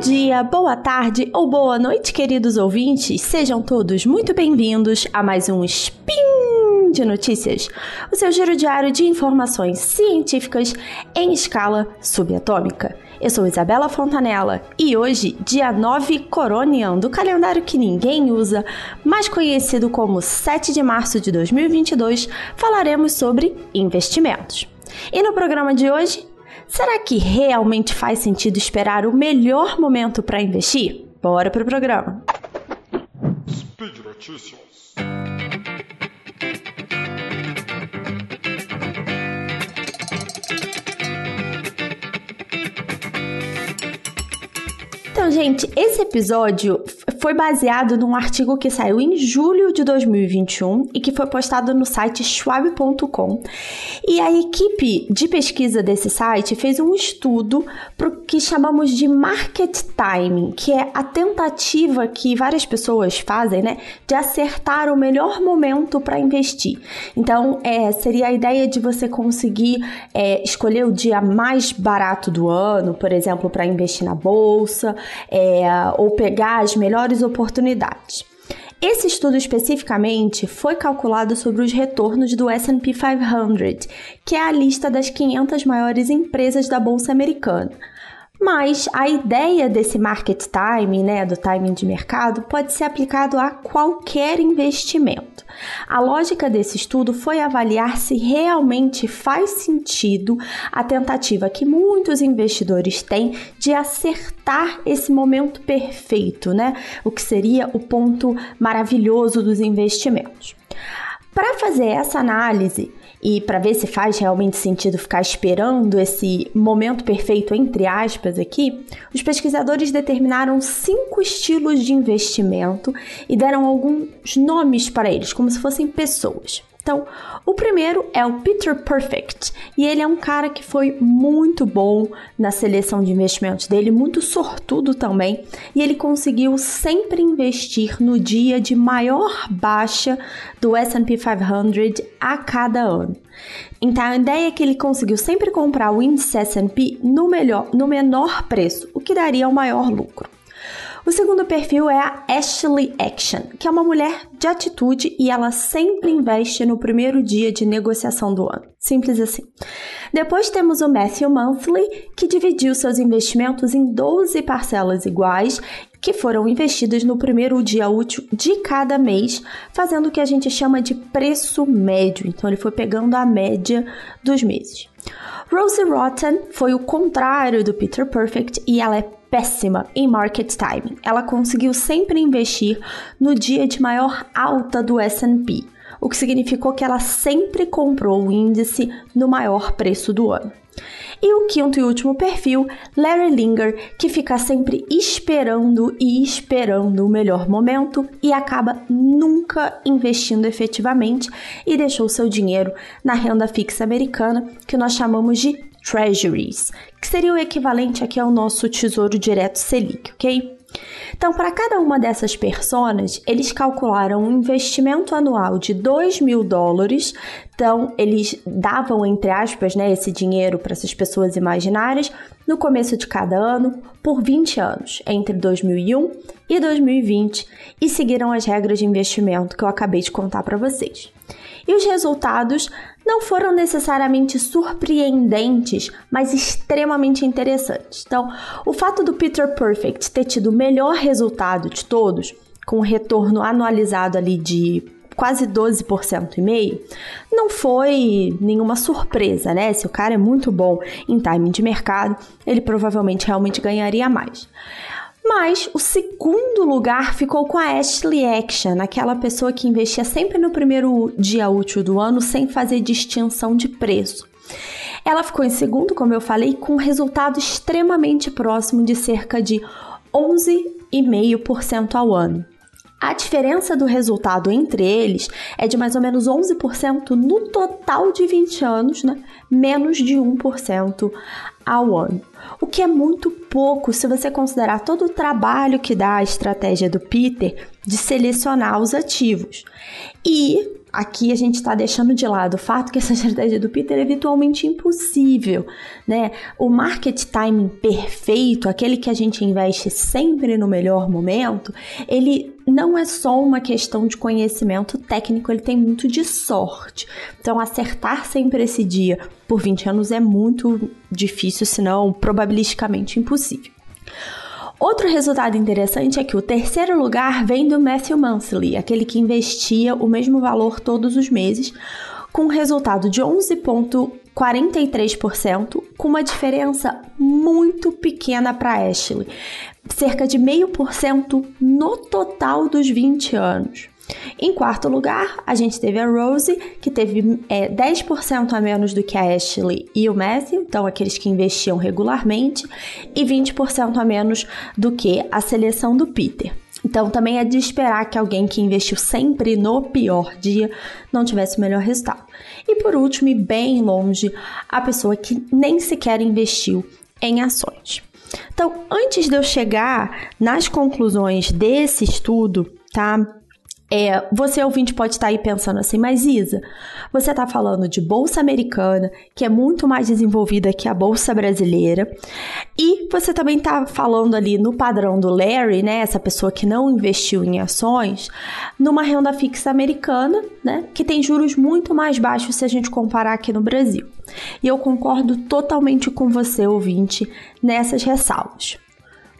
dia, boa tarde ou boa noite, queridos ouvintes. Sejam todos muito bem-vindos a mais um Spin de Notícias, o seu giro diário de informações científicas em escala subatômica. Eu sou Isabela Fontanella e hoje, dia 9 Coronian, do calendário que ninguém usa, mais conhecido como 7 de março de 2022, falaremos sobre investimentos. E no programa de hoje, Será que realmente faz sentido esperar o melhor momento para investir? Bora pro programa. Speed Notícias. Então, gente, esse episódio foi baseado num artigo que saiu em julho de 2021 e que foi postado no site schwab.com. E a equipe de pesquisa desse site fez um estudo para o que chamamos de market timing, que é a tentativa que várias pessoas fazem, né, de acertar o melhor momento para investir. Então, é, seria a ideia de você conseguir é, escolher o dia mais barato do ano, por exemplo, para investir na bolsa, é, ou pegar as melhores oportunidades. Esse estudo especificamente foi calculado sobre os retornos do S&P 500, que é a lista das 500 maiores empresas da bolsa americana. Mas a ideia desse market time, né, do timing de mercado, pode ser aplicado a qualquer investimento. A lógica desse estudo foi avaliar se realmente faz sentido a tentativa que muitos investidores têm de acertar esse momento perfeito, né? O que seria o ponto maravilhoso dos investimentos. Para fazer essa análise, e para ver se faz realmente sentido ficar esperando esse momento perfeito, entre aspas, aqui, os pesquisadores determinaram cinco estilos de investimento e deram alguns nomes para eles, como se fossem pessoas. Então, o primeiro é o Peter Perfect, e ele é um cara que foi muito bom na seleção de investimentos dele, muito sortudo também, e ele conseguiu sempre investir no dia de maior baixa do S&P 500 a cada ano. Então a ideia é que ele conseguiu sempre comprar o índice S&P no melhor, no menor preço, o que daria o maior lucro. O segundo perfil é a Ashley Action, que é uma mulher de atitude e ela sempre investe no primeiro dia de negociação do ano. Simples assim. Depois temos o Matthew Monthly, que dividiu seus investimentos em 12 parcelas iguais que foram investidas no primeiro dia útil de cada mês, fazendo o que a gente chama de preço médio. Então ele foi pegando a média dos meses. Rosie Rotten foi o contrário do Peter Perfect e ela é péssima em market timing. Ela conseguiu sempre investir no dia de maior alta do S&P, o que significou que ela sempre comprou o índice no maior preço do ano. E o quinto e último perfil, Larry Linger, que fica sempre esperando e esperando o melhor momento e acaba nunca investindo efetivamente e deixou seu dinheiro na renda fixa americana, que nós chamamos de treasuries, que seria o equivalente aqui ao nosso Tesouro Direto Selic, ok? Então, para cada uma dessas personas, eles calcularam um investimento anual de 2 mil dólares. Então, eles davam, entre aspas, né, esse dinheiro para essas pessoas imaginárias no começo de cada ano por 20 anos, entre 2001 e 2020, e seguiram as regras de investimento que eu acabei de contar para vocês. E os resultados não foram necessariamente surpreendentes, mas extremamente interessantes. Então, o fato do Peter Perfect ter tido o melhor resultado de todos, com um retorno anualizado ali de quase 12% e meio, não foi nenhuma surpresa, né? Se o cara é muito bom em timing de mercado, ele provavelmente realmente ganharia mais. Mas o segundo lugar ficou com a Ashley Action, aquela pessoa que investia sempre no primeiro dia útil do ano sem fazer distinção de preço. Ela ficou em segundo, como eu falei, com um resultado extremamente próximo de cerca de 11,5% ao ano. A diferença do resultado entre eles é de mais ou menos 11% no total de 20 anos, né? menos de 1% ao ano. O que é muito pouco se você considerar todo o trabalho que dá a estratégia do Peter de selecionar os ativos. E aqui a gente está deixando de lado o fato que essa estratégia do Peter é virtualmente impossível, né? O market timing perfeito, aquele que a gente investe sempre no melhor momento, ele não é só uma questão de conhecimento técnico, ele tem muito de sorte. Então, acertar sempre esse dia por 20 anos é muito difícil, se não probabilisticamente impossível. Outro resultado interessante é que o terceiro lugar vem do Matthew Mansley, aquele que investia o mesmo valor todos os meses, com um resultado de 11,43%, com uma diferença muito pequena para Ashley, cerca de 0,5% no total dos 20 anos. Em quarto lugar, a gente teve a Rose, que teve é, 10% a menos do que a Ashley e o Matthew, então aqueles que investiam regularmente, e 20% a menos do que a seleção do Peter. Então também é de esperar que alguém que investiu sempre no pior dia não tivesse o melhor resultado. E por último, e bem longe, a pessoa que nem sequer investiu em ações. Então, antes de eu chegar nas conclusões desse estudo, tá? É, você ouvinte pode estar aí pensando assim, mas Isa, você está falando de bolsa americana, que é muito mais desenvolvida que a bolsa brasileira, e você também está falando ali no padrão do Larry, né, essa pessoa que não investiu em ações, numa renda fixa americana, né, que tem juros muito mais baixos se a gente comparar aqui no Brasil. E eu concordo totalmente com você, ouvinte, nessas ressalvas.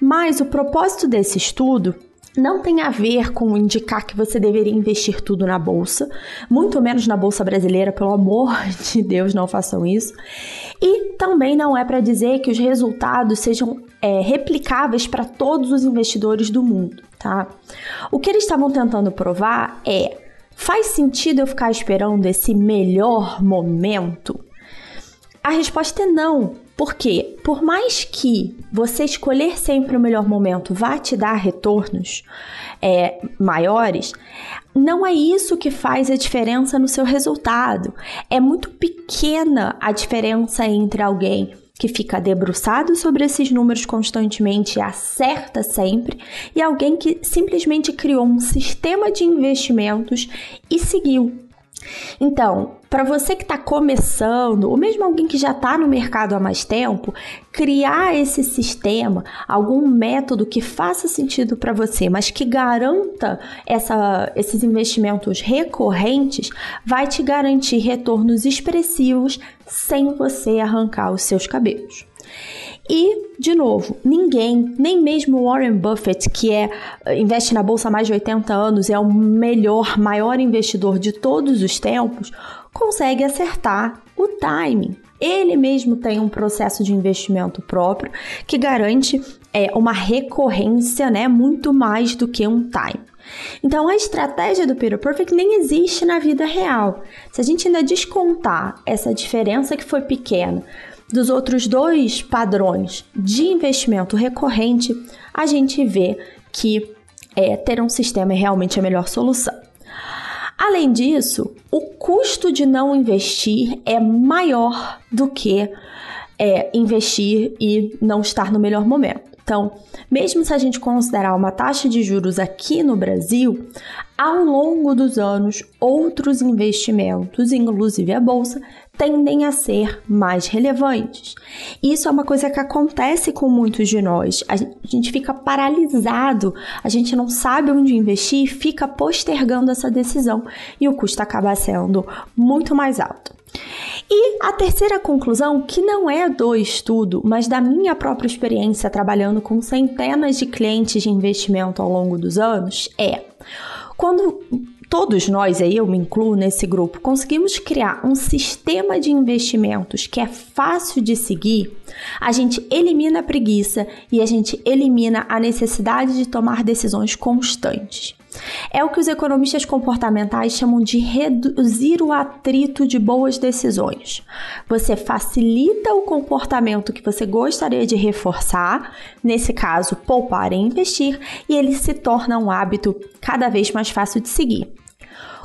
Mas o propósito desse estudo não tem a ver com indicar que você deveria investir tudo na bolsa, muito menos na bolsa brasileira, pelo amor de Deus, não façam isso. E também não é para dizer que os resultados sejam é, replicáveis para todos os investidores do mundo, tá? O que eles estavam tentando provar é: faz sentido eu ficar esperando esse melhor momento? A resposta é não, porque, por mais que você escolher sempre o melhor momento vá te dar retornos é, maiores, não é isso que faz a diferença no seu resultado. É muito pequena a diferença entre alguém que fica debruçado sobre esses números constantemente e acerta sempre, e alguém que simplesmente criou um sistema de investimentos e seguiu então, para você que está começando, ou mesmo alguém que já está no mercado há mais tempo, criar esse sistema, algum método que faça sentido para você, mas que garanta essa, esses investimentos recorrentes, vai te garantir retornos expressivos sem você arrancar os seus cabelos. E, de novo, ninguém, nem mesmo Warren Buffett, que é investe na bolsa há mais de 80 anos, é o melhor, maior investidor de todos os tempos, consegue acertar o timing. Ele mesmo tem um processo de investimento próprio que garante é, uma recorrência, né, muito mais do que um time. Então, a estratégia do Peter Perfect nem existe na vida real. Se a gente ainda descontar essa diferença que foi pequena dos outros dois padrões de investimento recorrente, a gente vê que é, ter um sistema é realmente a melhor solução. Além disso, o custo de não investir é maior do que é, investir e não estar no melhor momento. Então, mesmo se a gente considerar uma taxa de juros aqui no Brasil, ao longo dos anos, outros investimentos, inclusive a bolsa, tendem a ser mais relevantes. Isso é uma coisa que acontece com muitos de nós. A gente fica paralisado, a gente não sabe onde investir fica postergando essa decisão e o custo acaba sendo muito mais alto. E a terceira conclusão, que não é do estudo, mas da minha própria experiência trabalhando com centenas de clientes de investimento ao longo dos anos, é quando todos nós, aí eu me incluo nesse grupo, conseguimos criar um sistema de investimentos que é fácil de seguir, a gente elimina a preguiça e a gente elimina a necessidade de tomar decisões constantes. É o que os economistas comportamentais chamam de reduzir o atrito de boas decisões. Você facilita o comportamento que você gostaria de reforçar, nesse caso, poupar e investir, e ele se torna um hábito cada vez mais fácil de seguir.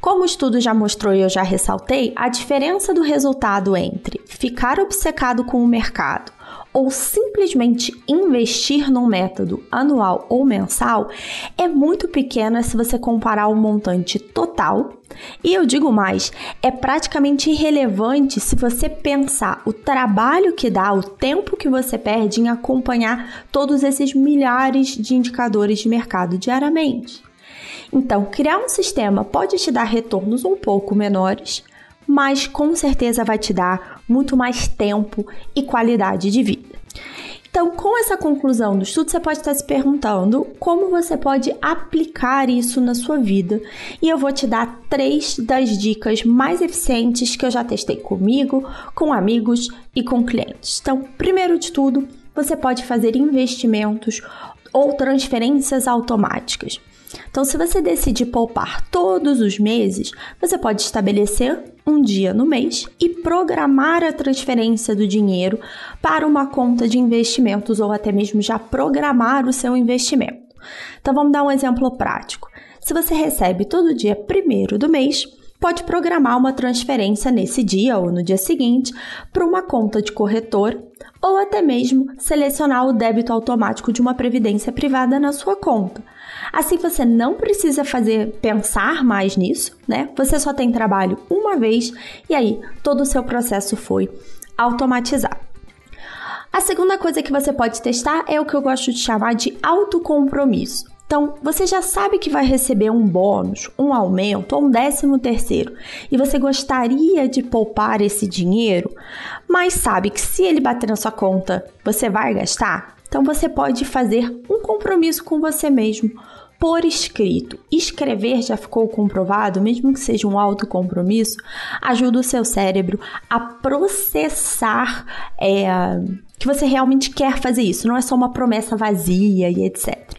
Como o estudo já mostrou e eu já ressaltei, a diferença do resultado entre ficar obcecado com o mercado ou simplesmente investir num método anual ou mensal é muito pequena se você comparar o montante total. E eu digo mais, é praticamente irrelevante se você pensar o trabalho que dá, o tempo que você perde em acompanhar todos esses milhares de indicadores de mercado diariamente. Então, criar um sistema pode te dar retornos um pouco menores, mas com certeza vai te dar muito mais tempo e qualidade de vida. Então, com essa conclusão do estudo, você pode estar se perguntando como você pode aplicar isso na sua vida. E eu vou te dar três das dicas mais eficientes que eu já testei comigo, com amigos e com clientes. Então, primeiro de tudo, você pode fazer investimentos ou transferências automáticas. Então, se você decidir poupar todos os meses, você pode estabelecer um dia no mês e programar a transferência do dinheiro para uma conta de investimentos ou até mesmo já programar o seu investimento. Então, vamos dar um exemplo prático. Se você recebe todo dia primeiro do mês, pode programar uma transferência nesse dia ou no dia seguinte para uma conta de corretor ou até mesmo selecionar o débito automático de uma previdência privada na sua conta. Assim você não precisa fazer pensar mais nisso, né? Você só tem trabalho uma vez e aí todo o seu processo foi automatizado. A segunda coisa que você pode testar é o que eu gosto de chamar de autocompromisso. Então, você já sabe que vai receber um bônus, um aumento ou um décimo terceiro e você gostaria de poupar esse dinheiro, mas sabe que se ele bater na sua conta, você vai gastar? Então, você pode fazer um compromisso com você mesmo por escrito. Escrever já ficou comprovado, mesmo que seja um autocompromisso, ajuda o seu cérebro a processar é, que você realmente quer fazer isso, não é só uma promessa vazia e etc.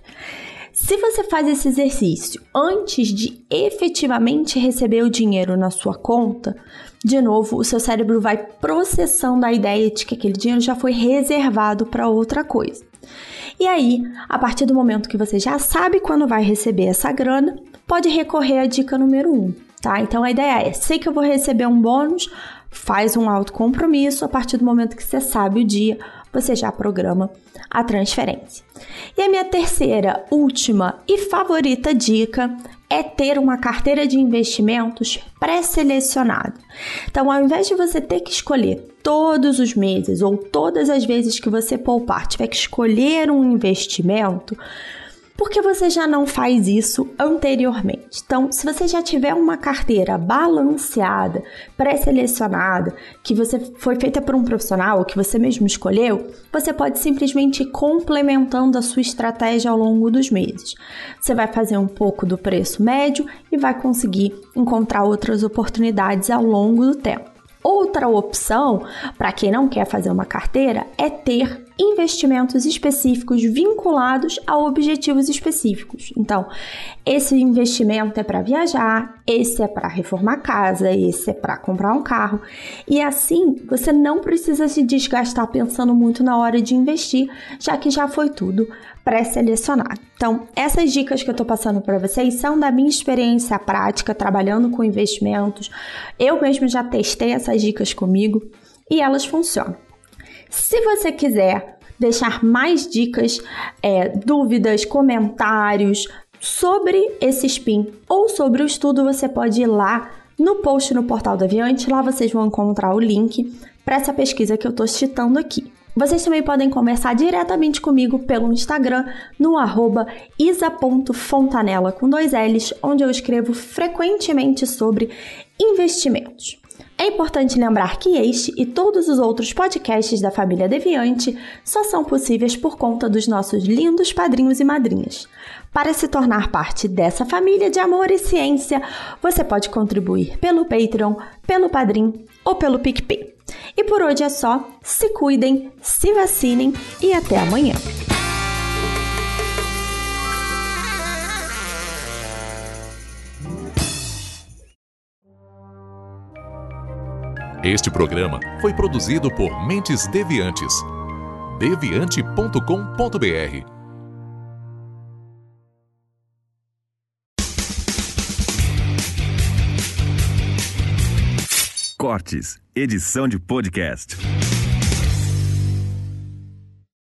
Se você faz esse exercício antes de efetivamente receber o dinheiro na sua conta, de novo, o seu cérebro vai processando a ideia de que aquele dinheiro já foi reservado para outra coisa. E aí, a partir do momento que você já sabe quando vai receber essa grana, pode recorrer à dica número 1, um, tá? Então a ideia é: sei que eu vou receber um bônus, faz um autocompromisso, a partir do momento que você sabe o dia, você já programa a transferência. E a minha terceira, última e favorita dica é ter uma carteira de investimentos pré-selecionada. Então, ao invés de você ter que escolher todos os meses ou todas as vezes que você poupar, tiver que escolher um investimento, porque você já não faz isso anteriormente. Então, se você já tiver uma carteira balanceada, pré-selecionada, que você foi feita por um profissional, que você mesmo escolheu, você pode simplesmente ir complementando a sua estratégia ao longo dos meses. Você vai fazer um pouco do preço médio e vai conseguir encontrar outras oportunidades ao longo do tempo. Outra opção, para quem não quer fazer uma carteira, é ter investimentos específicos vinculados a objetivos específicos. Então, esse investimento é para viajar, esse é para reformar casa, esse é para comprar um carro. E assim, você não precisa se desgastar pensando muito na hora de investir, já que já foi tudo pré-selecionado. Então, essas dicas que eu estou passando para vocês são da minha experiência prática trabalhando com investimentos. Eu mesmo já testei essas dicas comigo e elas funcionam. Se você quiser deixar mais dicas, é, dúvidas, comentários sobre esse SPIN ou sobre o estudo, você pode ir lá no post no portal do Aviante. Lá vocês vão encontrar o link para essa pesquisa que eu estou citando aqui. Vocês também podem conversar diretamente comigo pelo Instagram no arroba isa.fontanella com dois L's, onde eu escrevo frequentemente sobre investimentos. É importante lembrar que este e todos os outros podcasts da família Deviante só são possíveis por conta dos nossos lindos padrinhos e madrinhas. Para se tornar parte dessa família de amor e ciência, você pode contribuir pelo Patreon, pelo Padrim ou pelo PicPay. E por hoje é só. Se cuidem, se vacinem e até amanhã. Este programa foi produzido por Mentes Deviantes. deviante.com.br Edição de podcast.